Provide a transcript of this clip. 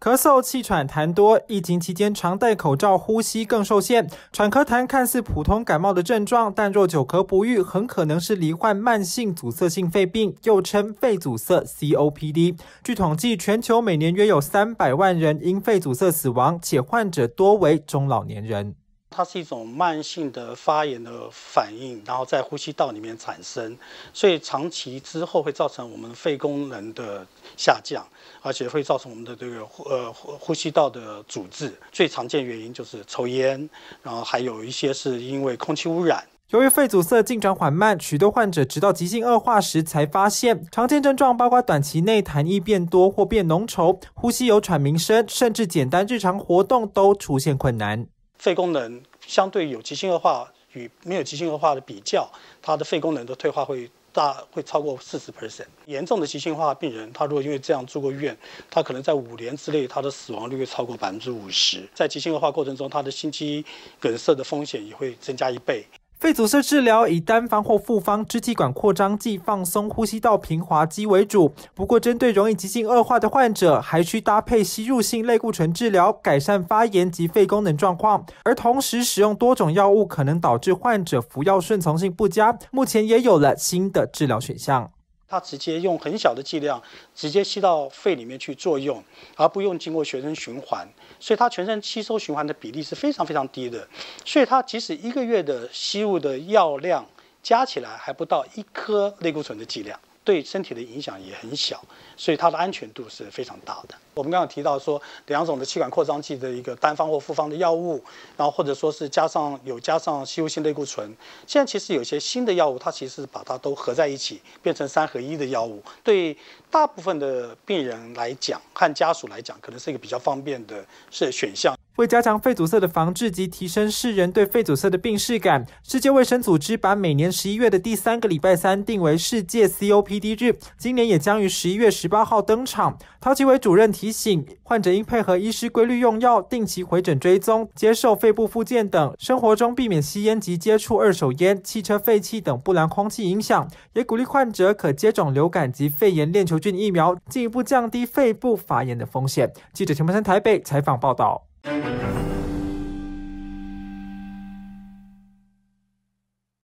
咳嗽、气喘、痰多，疫情期间常戴口罩，呼吸更受限。喘咳痰看似普通感冒的症状，但若久咳不愈，很可能是罹患慢性阻塞性肺病，又称肺阻塞 （COPD）。据统计，全球每年约有三百万人因肺阻塞死亡，且患者多为中老年人。它是一种慢性的发炎的反应，然后在呼吸道里面产生，所以长期之后会造成我们肺功能的下降，而且会造成我们的这个呃呼吸道的阻滞。最常见原因就是抽烟，然后还有一些是因为空气污染。由于肺阻塞进展缓慢，许多患者直到急性恶化时才发现。常见症状包括短期内痰液变多或变浓稠，呼吸有喘鸣声，甚至简单日常活动都出现困难。肺功能相对有急性恶化与没有急性恶化的比较，它的肺功能的退化会大，会超过四十 percent。严重的急性化病人，他如果因为这样住过院，他可能在五年之内，他的死亡率会超过百分之五十。在急性恶化过程中，他的心肌梗塞的风险也会增加一倍。肺阻塞治疗以单方或复方支气管扩张剂、放松呼吸道平滑肌为主。不过，针对容易急性恶化的患者，还需搭配吸入性类固醇治疗，改善发炎及肺功能状况。而同时使用多种药物，可能导致患者服药顺从性不佳。目前也有了新的治疗选项。它直接用很小的剂量，直接吸到肺里面去作用，而不用经过全身循环，所以它全身吸收循环的比例是非常非常低的。所以它即使一个月的吸入的药量加起来还不到一颗类固醇的剂量。对身体的影响也很小，所以它的安全度是非常大的。我们刚刚提到说，两种的气管扩张剂的一个单方或复方的药物，然后或者说是加上有加上吸入性类固醇。现在其实有些新的药物，它其实把它都合在一起，变成三合一的药物。对大部分的病人来讲和家属来讲，可能是一个比较方便的是选项。为加强肺阻塞的防治及提升世人对肺阻塞的病视感，世界卫生组织把每年十一月的第三个礼拜三定为世界 COPD 日。今年也将于十一月十八号登场。陶奇伟主任提醒，患者应配合医师规律用药，定期回诊追踪，接受肺部复健等。生活中避免吸烟及接触二手烟、汽车废气等不良空气影响。也鼓励患者可接种流感及肺炎链球菌疫苗，进一步降低肺部发炎的风险。记者陈柏山台北采访报道。Thank you.